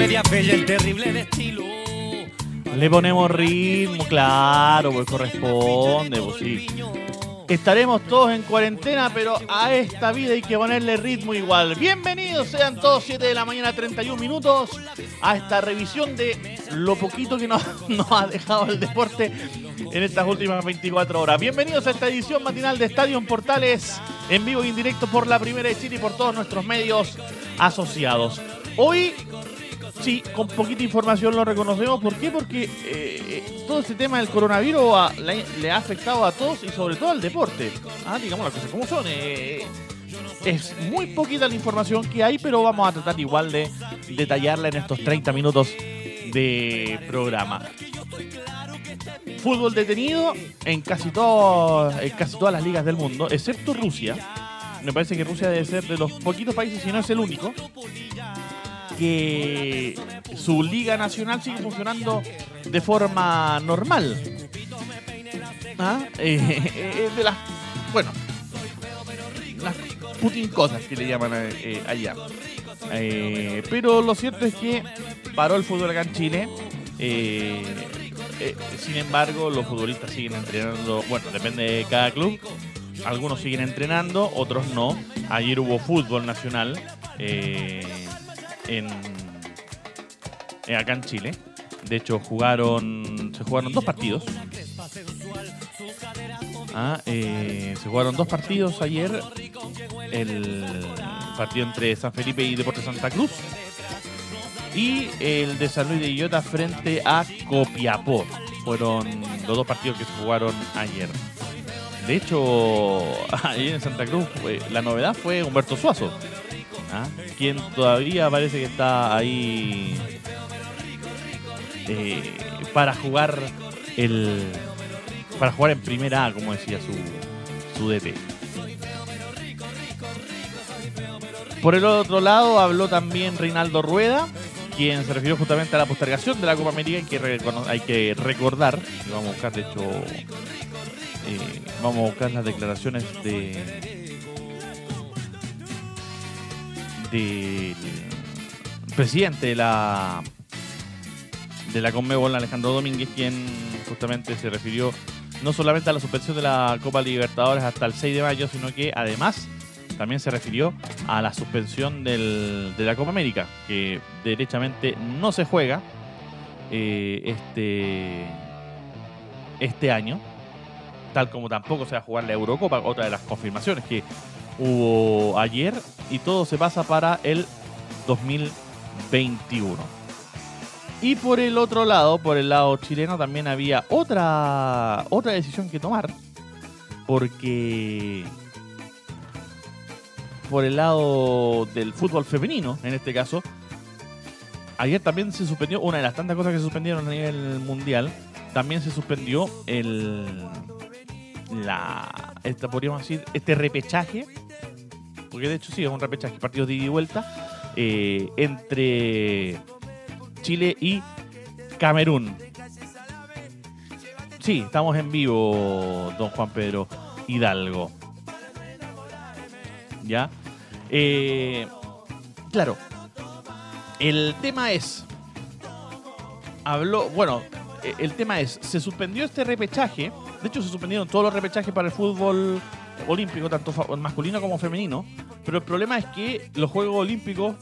Media el terrible de estilo. Le ponemos ritmo, claro, pues corresponde, pues sí. Estaremos todos en cuarentena, pero a esta vida hay que ponerle ritmo igual. Bienvenidos sean todos 7 de la mañana, 31 minutos, a esta revisión de lo poquito que nos, nos ha dejado el deporte en estas últimas 24 horas. Bienvenidos a esta edición matinal de Estadio en Portales, en vivo y en directo por la Primera de Chile y por todos nuestros medios asociados. Hoy Sí, con poquita información lo reconocemos. ¿Por qué? Porque eh, eh, todo este tema del coronavirus le ha afectado a todos y sobre todo al deporte. Ah, digamos las cosas como son. eh, es muy poquita la información que hay, pero vamos a tratar igual de detallarla en estos 30 minutos de programa. Fútbol detenido en casi, todo, en casi todas las ligas del mundo, excepto Rusia. Me parece que Rusia debe ser de los poquitos países, si no es el único, que su liga nacional sigue funcionando de forma normal. ¿Ah? Eh, es de las, bueno, las Putin cosas que le llaman eh, eh, allá. Eh, pero lo cierto es que paró el fútbol acá en Chile. Eh, eh, sin embargo, los futbolistas siguen entrenando. Bueno, depende de cada club. Algunos siguen entrenando, otros no. Ayer hubo fútbol nacional eh, en, eh, acá en Chile. De hecho, jugaron se jugaron dos partidos. Ah, eh, se jugaron dos partidos ayer. El partido entre San Felipe y Deportes Santa Cruz. Y el de San Luis de Illota frente a Copiapó. Fueron los dos partidos que se jugaron ayer. De hecho, ayer en Santa Cruz eh, la novedad fue Humberto Suazo. ¿Ah? Quien todavía parece que está ahí eh, para jugar el para jugar en primera A, como decía su, su DT. Por el otro lado habló también Reinaldo Rueda, quien se refirió justamente a la postergación de la Copa América. Hay que, hay que recordar, y vamos a buscar de hecho, eh, vamos a buscar las declaraciones de del presidente de la de la Conmebol, Alejandro Domínguez, quien justamente se refirió no solamente a la suspensión de la Copa Libertadores hasta el 6 de mayo, sino que además también se refirió a la suspensión del- de la Copa América, que derechamente no se juega eh, este, este año, tal como tampoco se va a jugar la Eurocopa, otra de las confirmaciones que hubo ayer, y todo se pasa para el 2021. Y por el otro lado, por el lado chileno, también había otra, otra decisión que tomar. Porque por el lado del fútbol femenino, en este caso, ayer también se suspendió, una de las tantas cosas que se suspendieron a nivel mundial, también se suspendió el la esta, podríamos decir, este repechaje, porque de hecho sí, es un repechaje, partidos de ida y vuelta, eh, entre Chile y Camerún. Sí, estamos en vivo, don Juan Pedro Hidalgo. ¿Ya? Eh, claro. El tema es. Habló. Bueno, eh, el tema es. Se suspendió este repechaje. De hecho, se suspendieron todos los repechajes para el fútbol olímpico, tanto masculino como femenino. Pero el problema es que los Juegos Olímpicos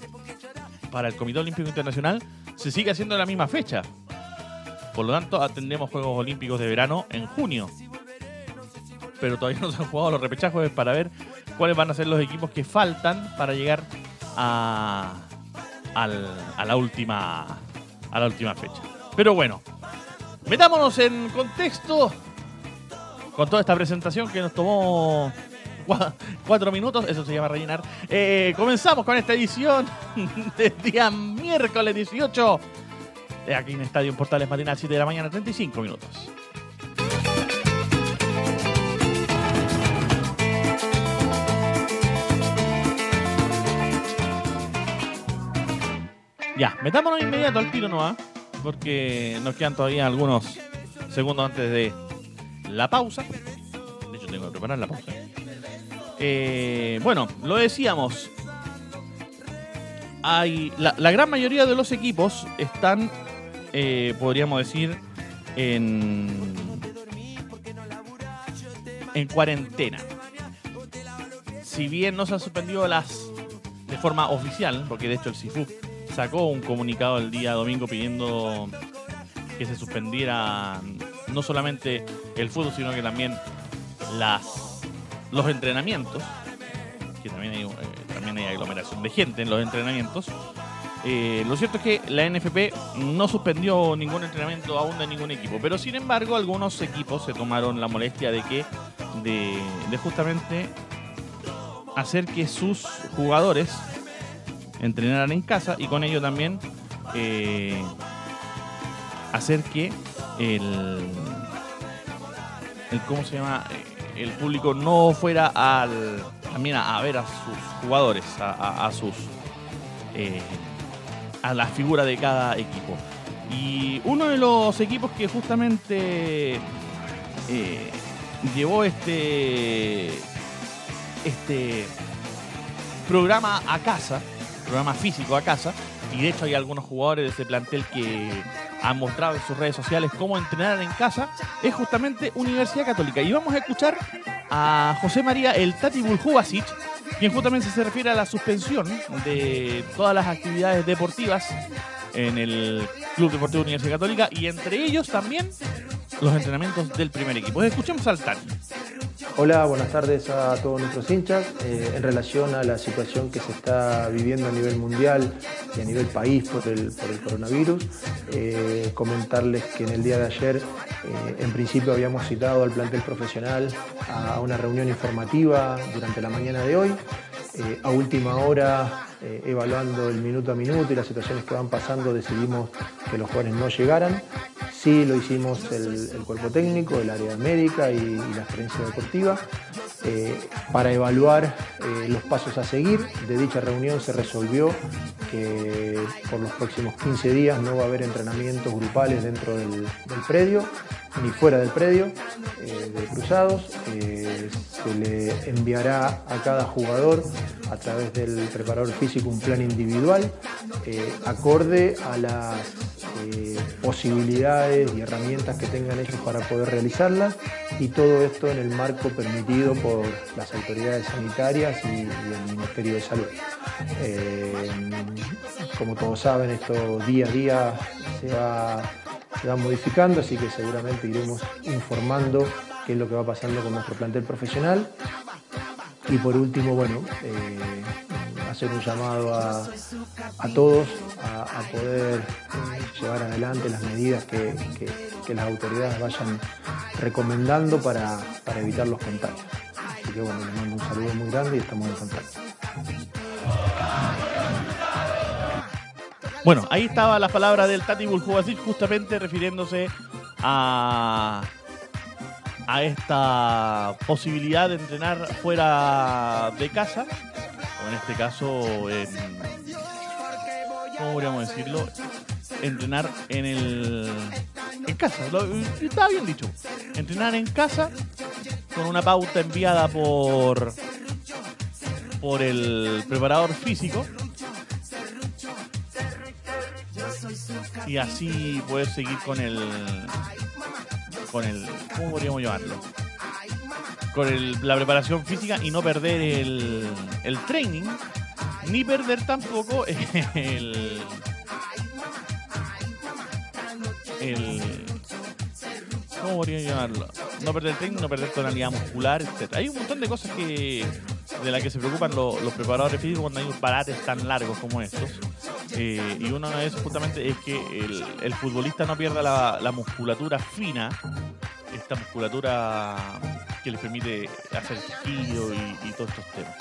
para el Comité Olímpico Internacional se sigue haciendo en la misma fecha. Por lo tanto, atendemos Juegos Olímpicos de verano en junio. Pero todavía no se han jugado los repechajes para ver cuáles van a ser los equipos que faltan para llegar a, a la última a la última fecha. Pero bueno, metámonos en contexto con toda esta presentación que nos tomó cuatro minutos, eso se llama rellenar. Eh, comenzamos con esta edición del día miércoles 18, aquí en Estadio Portales Matinal, 7 de la mañana, 35 minutos. Ya, metámonos inmediato al tiro, ¿no? Porque nos quedan todavía algunos segundos antes de la pausa. De hecho, tengo que preparar la pausa. Eh, bueno, lo decíamos. Hay, la, gran mayoría de los equipos están, eh, podríamos decir, en, en cuarentena. Si bien no se han suspendido las de forma oficial, porque de hecho el CIFU sacó un comunicado el día domingo pidiendo que se suspendiera no solamente el fútbol, sino que también las, los entrenamientos, que también hay, eh, también hay aglomeración de gente en los entrenamientos. Eh, lo cierto es que la NFP no suspendió ningún entrenamiento aún de ningún equipo, pero sin embargo algunos equipos se tomaron la molestia de que de, justamente hacer que sus jugadores entrenaran en casa y con ello también eh, hacer que el, el cómo se llama eh, el público no fuera al también a, ver a sus jugadores a, sus eh, a la figura de cada equipo y uno de los equipos que justamente llevó este este programa a casa programa físico a casa. Y de hecho hay algunos jugadores de ese plantel que han mostrado en sus redes sociales cómo entrenar en casa. Es justamente Universidad Católica. Y vamos a escuchar a José María El Tati Buljubasic, quien justamente se refiere a la suspensión de todas las actividades deportivas en el Club Deportivo Universidad Católica y entre ellos también los entrenamientos del primer equipo. Escuchemos al Tati. Hola, buenas tardes a todos nuestros hinchas. Eh, en relación a la situación que se está viviendo a nivel mundial y a nivel país por el, coronavirus, eh, comentarles que en el día de ayer, eh, en principio, habíamos citado al plantel profesional a una reunión informativa durante la mañana de hoy. a última hora, evaluando el minuto a minuto y las situaciones que van pasando, decidimos que los jugadores no llegaran. Sí lo hicimos el, cuerpo técnico, el área médica y, la experiencia deportiva eh, para evaluar eh, los pasos a seguir. De dicha reunión se resolvió que por los próximos 15 días no va a haber entrenamientos grupales dentro del, predio ni fuera del predio eh, de cruzados. se le enviará a cada jugador a través del preparador físico un plan individual acorde a las posibilidades y herramientas que tengan ellos para poder realizarlas y todo esto en el marco permitido por las autoridades sanitarias y, el Ministerio de Salud. Eh, como todos saben, esto día a día se va, modificando, así que seguramente iremos informando qué es lo que va pasando con nuestro plantel profesional. Y por último, bueno, eh, hacer un llamado a, todos a, poder eh, llevar adelante las medidas que, las autoridades vayan recomendando para, evitar los contagios. Así que bueno, les mando un saludo muy grande y estamos en contacto. Bueno, ahí estaba la palabra del Tati Buljubasic justamente refiriéndose a a esta posibilidad de entrenar fuera de casa en este caso, en, ¿cómo podríamos decirlo? Entrenar en el en casa. está bien dicho. Entrenar en casa con una pauta enviada por por el preparador físico y así poder seguir con el con el ¿cómo podríamos llamarlo? con la preparación física y no perder el, el training, ni perder tampoco el, el ¿cómo podría llamarlo? No perder el training, no perder tonalidad muscular, etc. Hay un montón de cosas que de las que se preocupan los, preparadores físicos cuando hay parates tan largos como estos. Eh, y uno de esos justamente es que el, futbolista no pierda la, la musculatura fina, esta musculatura que les permite hacer tejido y, y todos estos temas.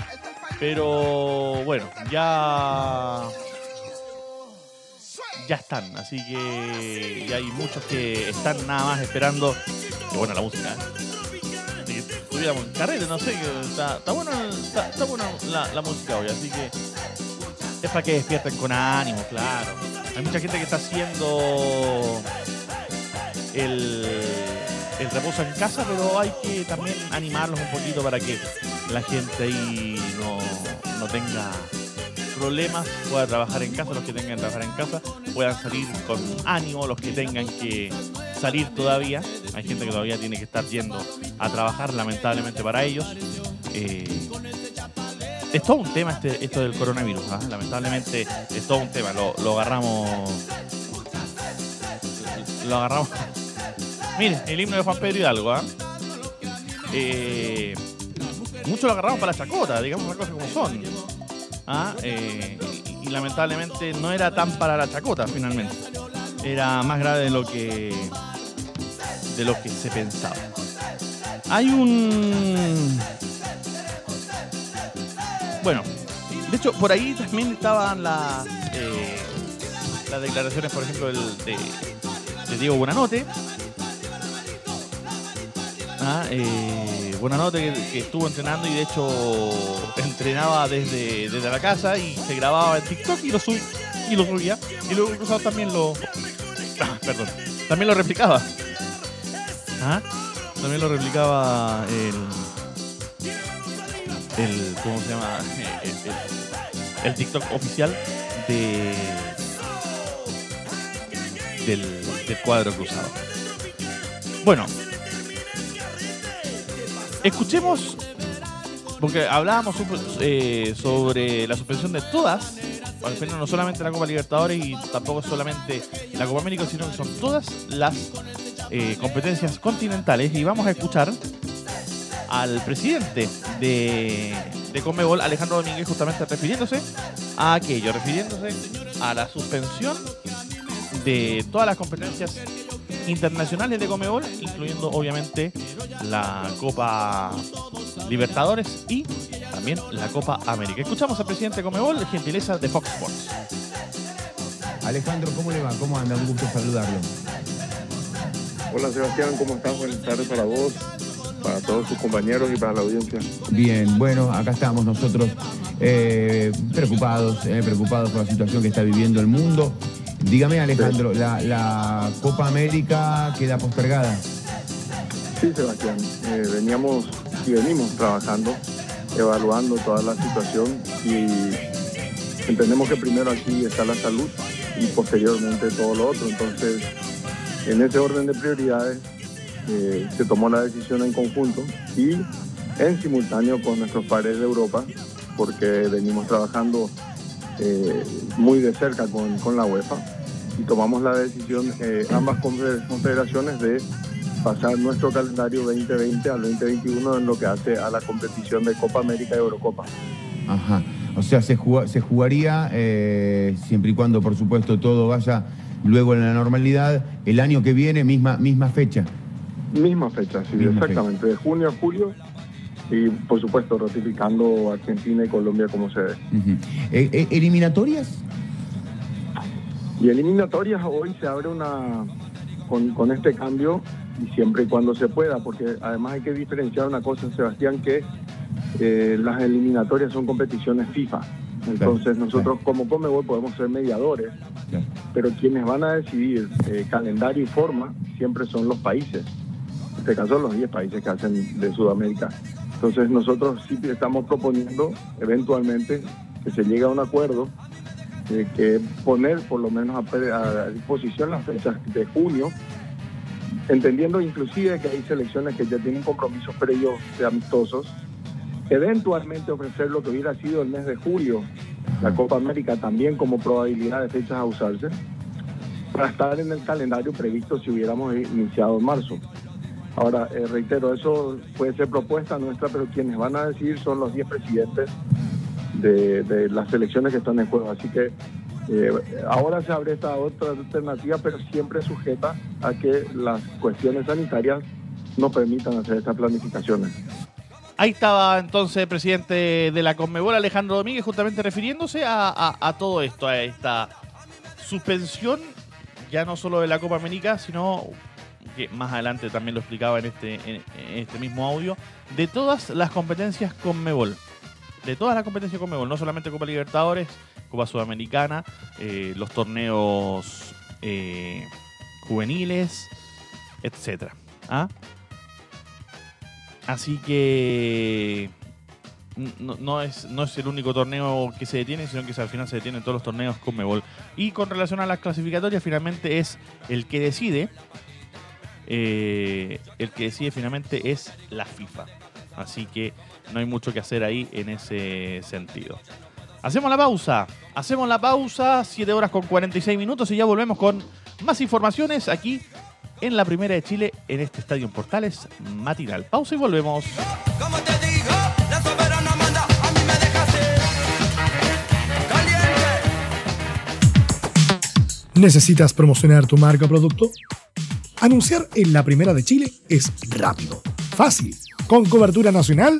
Pero bueno, ya ya están, así que ya hay muchos que están nada más esperando que buena la música. ¿eh? Que tuviéramos carrete, no sé, está, está buena, está, está buena la, la música hoy, así que es para que despierten con ánimo, claro. Hay mucha gente que está haciendo el, reposo en casa, pero hay que también animarlos un poquito para que la gente ahí no, no tenga problemas, pueda trabajar en casa, los que tengan que trabajar en casa, puedan salir con ánimo, los que tengan que salir todavía. Hay gente que todavía tiene que estar yendo a trabajar, lamentablemente para ellos. Eh, es todo un tema este, esto del coronavirus, ¿ah? lamentablemente es todo un tema, lo, lo agarramos... Lo agarramos... Miren, el himno de Juan Pedro Hidalgo, ¿ah? Eh, muchos lo agarramos para la chacota, digamos las cosas como son. ¿ah? Eh, y lamentablemente no era tan para la chacota finalmente. Era más grave de lo que de lo que se pensaba. Hay un bueno, de hecho por ahí también estaban las eh, las declaraciones, por ejemplo, del- de, Diego Buenanote. Ah, eh, Buenanote que, que estuvo entrenando y de hecho entrenaba desde, desde la casa y se grababa en TikTok y lo, sub- y lo subía. Y luego incluso también lo. Ah, perdón. También lo replicaba. Ah, También lo replicaba el. El ¿Cómo se llama? El, TikTok oficial de. Del, cuadro cruzado. Bueno, escuchemos, porque hablábamos supo- eh, sobre la suspensión de todas, al final no solamente la Copa Libertadores y tampoco solamente la Copa América, sino que son todas las eh, competencias continentales. Y vamos a escuchar al presidente de, de Conmebol, Alejandro Domínguez, justamente refiriéndose a aquello, refiriéndose a la suspensión de todas las competencias internacionales de Comebol, incluyendo obviamente la Copa Libertadores y también la Copa América. Escuchamos al presidente de Comebol, gentileza de Fox Sports. Alejandro, ¿cómo le va? ¿Cómo anda? Un gusto saludarlo. Hola Sebastián, ¿cómo estás? Buenas tardes para vos, para todos tus compañeros y para la audiencia. Bien, bueno, acá estamos nosotros eh, preocupados, eh, preocupados por la situación que está viviendo el mundo. Dígame, Alejandro, la, la Copa América queda postergada. Sí, Sebastián, eh, veníamos y venimos trabajando, evaluando toda la situación y entendemos que primero aquí está la salud y posteriormente todo lo otro. Entonces, en ese orden de prioridades eh, se tomó la decisión en conjunto y en simultáneo con nuestros pares de Europa, porque venimos trabajando eh, muy de cerca con, con la UEFA y tomamos la decisión, eh, ambas confe- confederaciones, de pasar nuestro calendario 2020 al 2021 en lo que hace a la competición de Copa América y Eurocopa. Ajá. O sea, se, juga- se jugaría, siempre y cuando, por supuesto, todo vaya luego en la normalidad, el año que viene, misma, misma fecha. Misma fecha, sí, Misma exactamente, de junio a julio y por supuesto ratificando Argentina y Colombia como sede. Eh, ¿Eliminatorias? Y eliminatorias hoy se abre una con, con este cambio y siempre y cuando se pueda, porque además hay que diferenciar una cosa, Sebastián, que eh, las eliminatorias son competiciones FIFA. Entonces Claro, nosotros como Comebol podemos ser mediadores, Claro. pero quienes van a decidir eh, calendario y forma siempre son los países. Este caso los 10 países que hacen de Sudamérica. Entonces nosotros sí estamos proponiendo eventualmente que se llegue a un acuerdo eh, que poner por lo menos a disposición las fechas de junio, entendiendo inclusive que hay selecciones que ya tienen compromisos previos de amistosos, eventualmente ofrecer lo que hubiera sido el mes de julio, la Copa América también como probabilidad de fechas a usarse, para estar en el calendario previsto si hubiéramos iniciado en marzo. Ahora, eh, reitero, eso puede ser propuesta nuestra, pero quienes van a decidir son los 10 presidentes de, las selecciones que están en juego. Así que eh, ahora se abre esta otra alternativa, pero siempre sujeta a que las cuestiones sanitarias nos permitan hacer estas planificaciones. Ahí estaba entonces el presidente de la Conmebol, Alejandro Domínguez, justamente refiriéndose a todo esto, a esta suspensión, ya no solo de la Copa América, sino que más adelante también lo explicaba en este, en, este mismo audio, de todas las competencias Conmebol. De todas las competencias Conmebol, no solamente Copa Libertadores, Copa Sudamericana, eh, los torneos eh, juveniles, etcétera. ¿Ah? Así que no, no es, no es el único torneo que se detiene, sino que al final se detienen todos los torneos con Mebol. Y con relación a las clasificatorias, finalmente es el que decide. Eh, el que decide finalmente es la FIFA. Así que no hay mucho que hacer ahí en ese sentido. Hacemos la pausa. Hacemos la pausa, 7 horas con 46 minutos y ya volvemos con más informaciones aquí en la primera de Chile en este Estadio en Portales matinal. Pausa y volvemos. Como te digo, la soberana manda, a mí me caliente. ¿Necesitas promocionar tu marca o producto? Anunciar en la primera de Chile es rápido, fácil, con cobertura nacional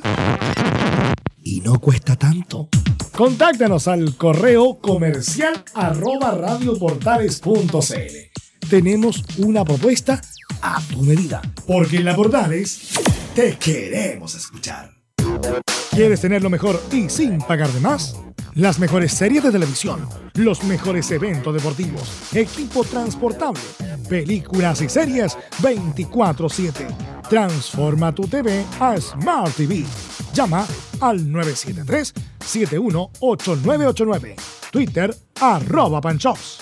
y no cuesta tanto. Contáctanos al correo comercial arroba radioportales.cl. Tenemos una propuesta a tu medida, porque en la Portales te queremos escuchar. ¿Quieres tener lo mejor y sin pagar de más? Las mejores series de televisión, los mejores eventos deportivos, equipo transportable, películas y series 24/7. Transforma tu TV a Smart TV. Llama al 973-718989. Twitter arroba panchops.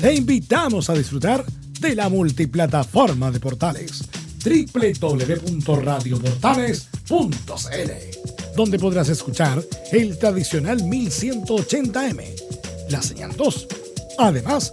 Te invitamos a disfrutar de la multiplataforma de portales www.radioportales.cl donde podrás escuchar el tradicional 1180m, la señal 2, además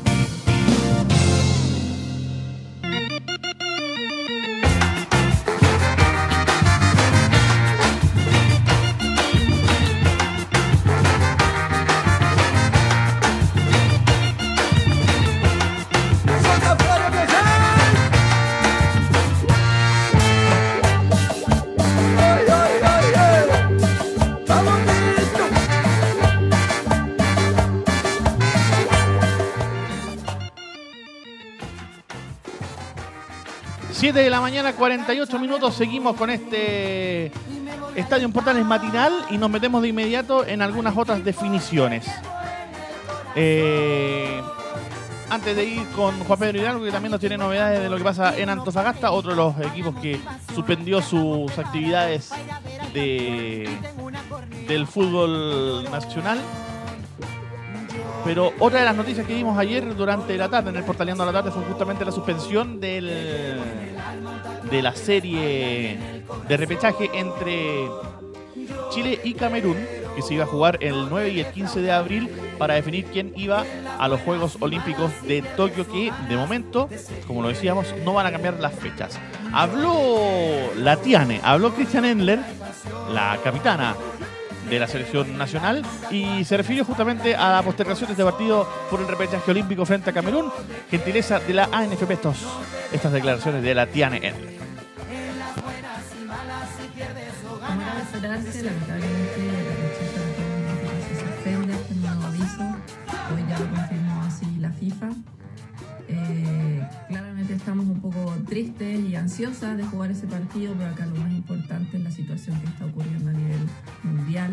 7 de la mañana, 48 minutos. Seguimos con este Estadio en Portales matinal y nos metemos de inmediato en algunas otras definiciones. Eh, antes de ir con Juan Pedro Hidalgo, que también nos tiene novedades de lo que pasa en Antofagasta, otro de los equipos que suspendió sus actividades de, del fútbol nacional. Pero otra de las noticias que vimos ayer durante la tarde, en el Portaleando a la tarde, fue justamente la suspensión del, de la serie de repechaje entre Chile y Camerún, que se iba a jugar el 9 y el 15 de abril para definir quién iba a los Juegos Olímpicos de Tokio, que de momento, como lo decíamos, no van a cambiar las fechas. Habló la Tiane, habló Christian Endler, la capitana de la selección nacional y se refirió justamente a la postergación de este partido por el repechaje olímpico frente a Camerún, gentileza de la ANFP estos, estas declaraciones de la Tiane Endler. Lamentablemente la fecha de se suspende este nuevo aviso. Hoy ya lo confirmó así la FIFA. Eh, claramente estamos un poco tristes y ansiosas de jugar ese partido, pero acá lo más importante es la situación que está ocurriendo a nivel mundial.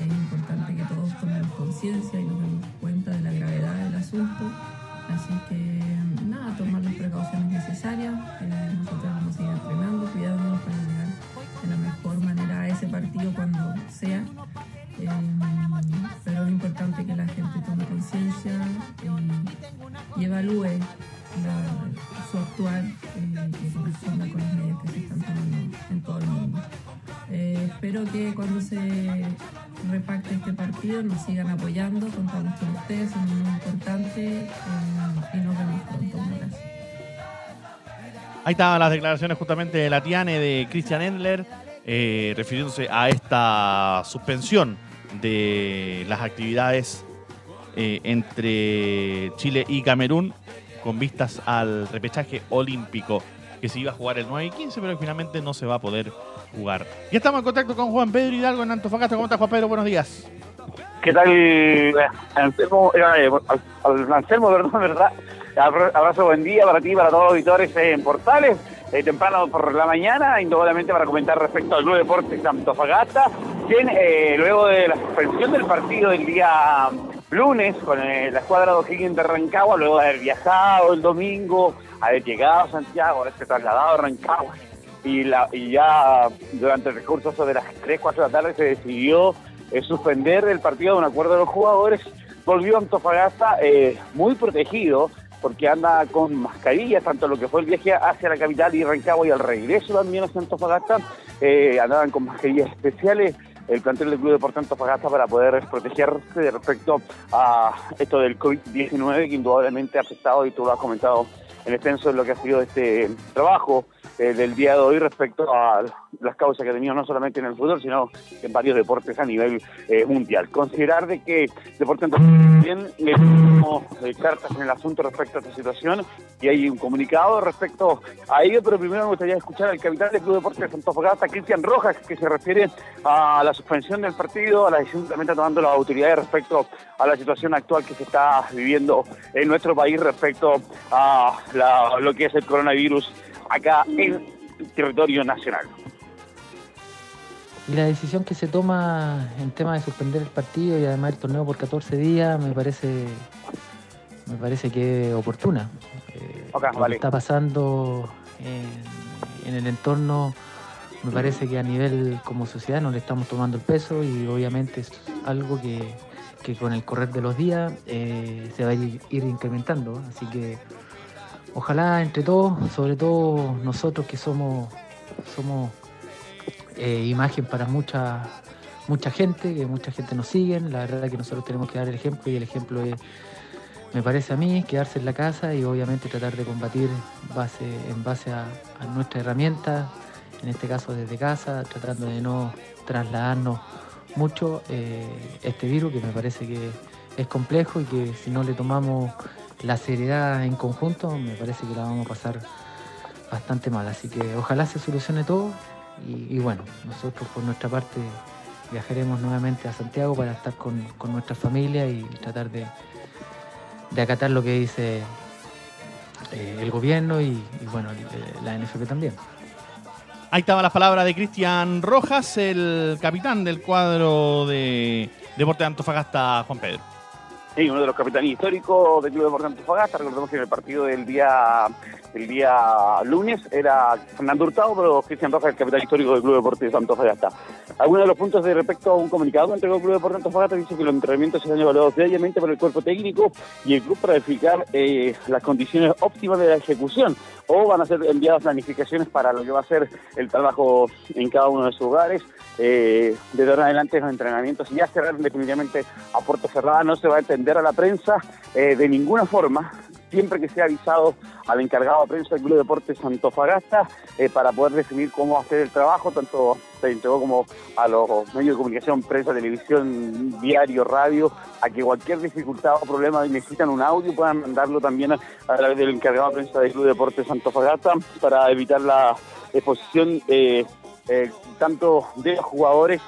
Es importante que todos tomemos conciencia y nos demos cuenta Ahí estaban las declaraciones justamente de la Tiane de Christian Endler, eh, refiriéndose a esta suspensión de las actividades eh, entre Chile y Camerún con vistas al repechaje olímpico que se iba a jugar el 9 y 15, pero que finalmente no se va a poder jugar. Ya estamos en contacto con Juan Pedro Hidalgo en Antofagasta. ¿Cómo estás, Juan Pedro? Buenos días. ¿Qué tal, eh, Anselmo? Eh, al Anselmo, perdón, ¿verdad? Abra- Abrazo, buen día para ti, para todos los auditores en Portales. Eh, temprano por la mañana, indudablemente para comentar respecto al Club Deportes de Antofagasta, quien eh, luego de la suspensión del partido del día lunes con eh, la escuadra de O'Higgins de Rancagua, luego de haber viajado el domingo, haber llegado a Santiago, haberse trasladado a Rancagua, y, la, y ya durante el recurso sobre las 3, 4 de la tarde se decidió eh, suspender el partido de un acuerdo de los jugadores. Volvió a Antofagasta eh, muy protegido porque anda con mascarillas, tanto lo que fue el viaje hacia la capital y Rancagua y al regreso también hacia Antofagasta, eh, andaban con mascarillas especiales. El plantel del Club Deportes Antofagasta para poder protegerse respecto a esto del COVID-19 que indudablemente ha afectado, y tú lo has comentado en extenso en lo que ha sido este trabajo eh, del día de hoy respecto a las causas que tenido no solamente en el fútbol, sino en varios deportes a nivel eh, mundial. Considerar de que Deportes también le tenemos eh, cartas en el asunto respecto a esta situación y hay un comunicado respecto a ello, pero primero me gustaría escuchar al capitán del Club Deportes Antofagasta, Cristian Rojas, que se refiere a la suspensión del partido, a la decisión que también está tomando las autoridades respecto a la situación actual que se está viviendo en nuestro país respecto a la- lo que es el coronavirus acá en territorio nacional. Y la decisión que se toma en tema de suspender el partido y además el torneo por 14 días me parece me parece que es oportuna. Eh, lo que está pasando en, en el entorno me parece que a nivel como sociedad no le estamos tomando el peso y obviamente es algo que, que con el correr de los días eh, se va a ir, ir incrementando. Así que ojalá entre todos, sobre todo nosotros que somos, eh, imagen para mucha mucha gente, que mucha gente nos sigue. La verdad que nosotros tenemos que dar el ejemplo y el ejemplo es, me parece a mí, quedarse en la casa y obviamente tratar de combatir en base a, a nuestra herramienta, en este caso desde casa, tratando de no trasladarnos mucho eh, este virus que me parece que es complejo y que si no le tomamos la seriedad en conjunto, me parece que la vamos a pasar bastante mal. Así que ojalá se solucione todo y, bueno, nosotros por nuestra parte viajaremos nuevamente a Santiago para estar con, con nuestra familia y tratar de, de acatar lo que dice eh, el gobierno y, y, bueno, el- la NFP también. Ahí estaban las palabras de Cristian Rojas, el capitán del cuadro de Deportes de Antofagasta, Juan Pedro. Sí, uno de los capitanes históricos del Club Deportes Antofagasta. Recordemos que en el partido del día el día lunes era Fernando Hurtado, pero Cristian Rojas, el capitán histórico del Club Deportes Antofagasta. Algunos de los puntos de respecto a un comunicado que entregó el Club Deportes Antofagasta dice que los entrenamientos se han evaluado diariamente por el cuerpo técnico y el club para verificar eh, las condiciones óptimas de la ejecución o van a ser enviadas planificaciones para lo que va a ser el trabajo en cada uno de sus hogares. Eh, de ahora adelante los entrenamientos ya serán definitivamente a puerta cerrada, no se va a entender a la prensa eh, de ninguna forma, siempre que sea avisado al encargado de prensa del Club Deportes Antofagasta eh, para poder definir cómo hacer el trabajo, tanto se entregó como a los medios de comunicación, prensa, televisión, diario, radio, a que cualquier dificultad o problema necesitan un audio puedan mandarlo también a, a través del encargado de prensa del Club Deportes Antofagasta para evitar la exposición eh, eh, tanto de los jugadores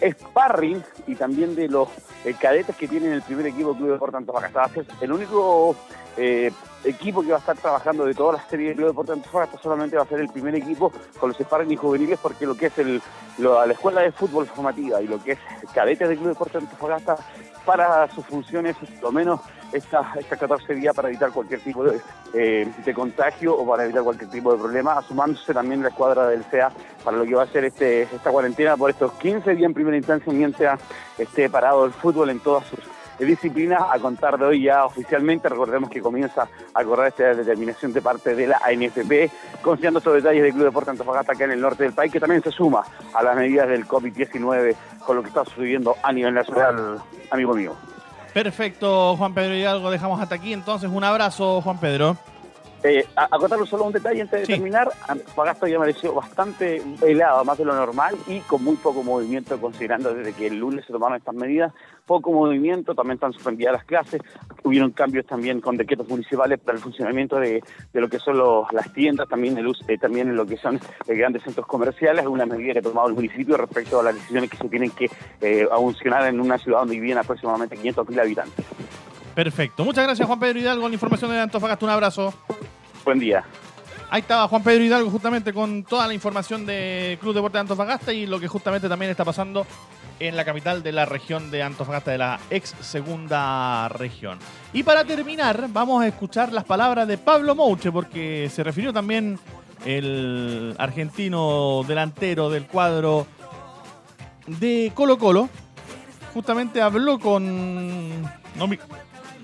sparring y también de los eh, cadetes que tienen el primer equipo Club Deportes Antofagasta. Va el único eh, equipo que va a estar trabajando de toda la serie del Club Deportes Antofagasta solamente va a ser el primer equipo con los sparring y juveniles porque lo que es el, lo- la escuela de fútbol formativa y lo que es cadetes del Club Deportes Antofagasta para sus funciones, lo menos estas esta 14 días para evitar cualquier tipo de, eh, de contagio o para evitar cualquier tipo de problema, sumándose también la escuadra del CEA para lo que va a ser este, esta cuarentena por estos 15 días en primera instancia mientras esté parado el fútbol en todas sus disciplinas a contar de hoy ya oficialmente. Recordemos que comienza a correr esta determinación de parte de la ANFP, considerando estos detalles del Club Deporte Antofagasta acá en el norte del país, que también se suma a las medidas del COVID-19 con lo que está sucediendo a nivel nacional, amigo mío. Perfecto, Juan Pedro Hidalgo. Dejamos hasta aquí entonces. Un abrazo, Juan Pedro. Eh, a- acotarlo solo un detalle antes de Sí. terminar. Antofagasta ya amaneció bastante helado, más de lo normal, y con muy poco movimiento, considerando desde que el lunes se tomaron estas medidas. Poco movimiento, también están suspendidas las clases. Hubieron cambios también con decretos municipales para el funcionamiento de, de lo que son los- las tiendas, también, el eh, también en lo que son eh, grandes centros comerciales. Una medida que ha tomado el municipio respecto a las decisiones que se tienen que eh, funcionar en una ciudad donde viven aproximadamente 500.000 habitantes. Perfecto. Muchas gracias, Juan Pedro Hidalgo. La información de Antofagasta. Un abrazo. Buen día. Ahí estaba Juan Pedro Hidalgo justamente con toda la información de Club Deporte de Antofagasta y lo que justamente también está pasando en la capital de la región de Antofagasta, de la ex segunda región. Y para terminar, vamos a escuchar las palabras de Pablo Mouche, porque se refirió también el argentino delantero del cuadro de Colo Colo. Justamente habló con... no, mi-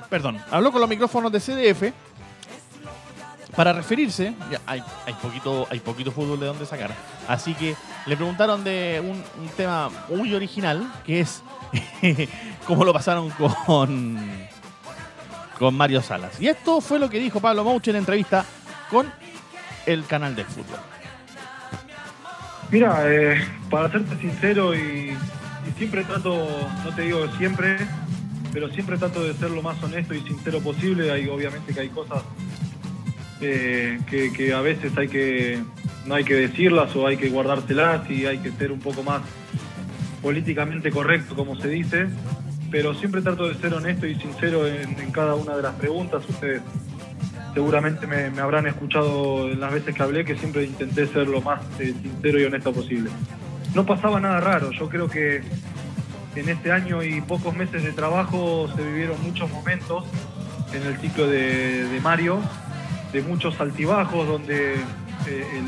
perdón, habló con los micrófonos de CDF para referirse, ya hay, hay, poquito, hay poquito fútbol de dónde sacar. Así que le preguntaron de un, tema muy original, que es cómo lo pasaron con, con Mario Salas. Y esto fue lo que dijo Pablo Mouche en entrevista con el canal del fútbol. Mira, eh, para serte sincero y, y siempre trato, no te digo siempre, pero siempre trato de ser lo más honesto y sincero posible. Hay obviamente que hay cosas eh, que, a veces hay que no hay que decirlas o hay que guardárselas y hay que ser un poco más políticamente correcto, como se dice. Pero siempre trato de ser honesto y sincero en, en cada una de las preguntas. Ustedes seguramente me, me habrán escuchado en las veces que hablé que siempre intenté ser lo más eh, sincero y honesto posible. No pasaba nada raro, yo creo que en este año y pocos meses de trabajo se vivieron muchos momentos en el ciclo de, Mario, de muchos altibajos, donde eh,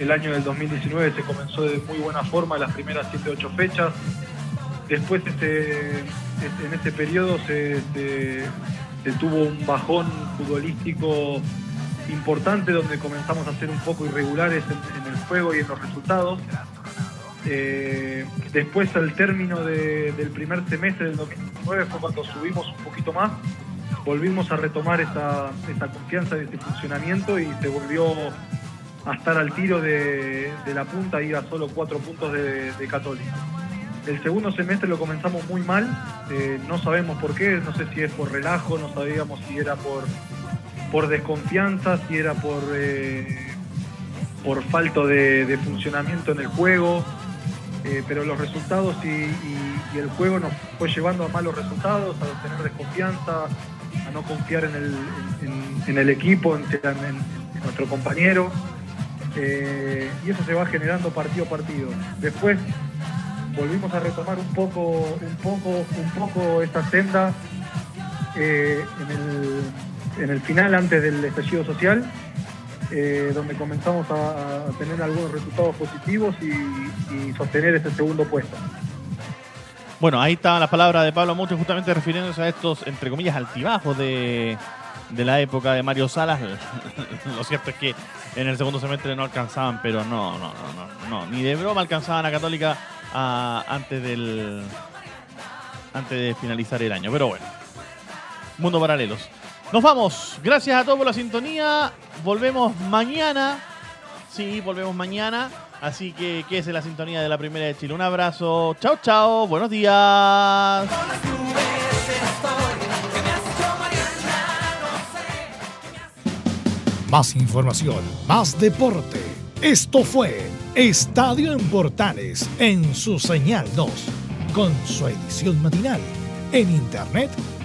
el, año del 2019 se comenzó de muy buena forma, las primeras 7-8 fechas. Después este, este- en este periodo se, se- tuvo un bajón futbolístico importante donde comenzamos a ser un poco irregulares en el juego y en los resultados. Eh, después al término de- del primer semestre del 2019 fue cuando subimos un poquito más, volvimos a retomar esa, confianza y ese funcionamiento y se volvió a estar al tiro de, la punta y a solo cuatro puntos de, de Católica. El segundo semestre lo comenzamos muy mal, eh, no sabemos por qué, no sé si es por relajo, no sabíamos si era por, desconfianza, si era por, eh, por falta de funcionamiento en el juego, eh, pero los resultados y, el juego nos fue llevando a malos resultados, a tener desconfianza, a no confiar en el, en- el equipo, en, en- en nuestro compañero, eh, y eso se va generando partido a partido. Después volvimos a retomar un poco, un poco, un poco esta senda eh, en, el, en el final antes del estallido social, eh, donde comenzamos a, tener algunos resultados positivos y, sostener ese segundo puesto. Bueno, ahí estaban las palabras de Pablo Mucho, justamente refiriéndose a estos, entre comillas, altibajos de, de la época de Mario Salas. Lo cierto es que en el segundo semestre no alcanzaban, pero no, no, no, no. Ni de broma alcanzaban a Católica antes del antes de finalizar el año. Pero bueno, mundo paralelos. Nos vamos. Gracias a todos por la sintonía. Volvemos mañana. Sí, volvemos mañana. Así que quédese la sintonía de la primera de Chile. Un abrazo. Chao, chao. Buenos días. Más información, más deporte. Esto fue Estadio en Portales en su señal 2, con su edición matinal. En internet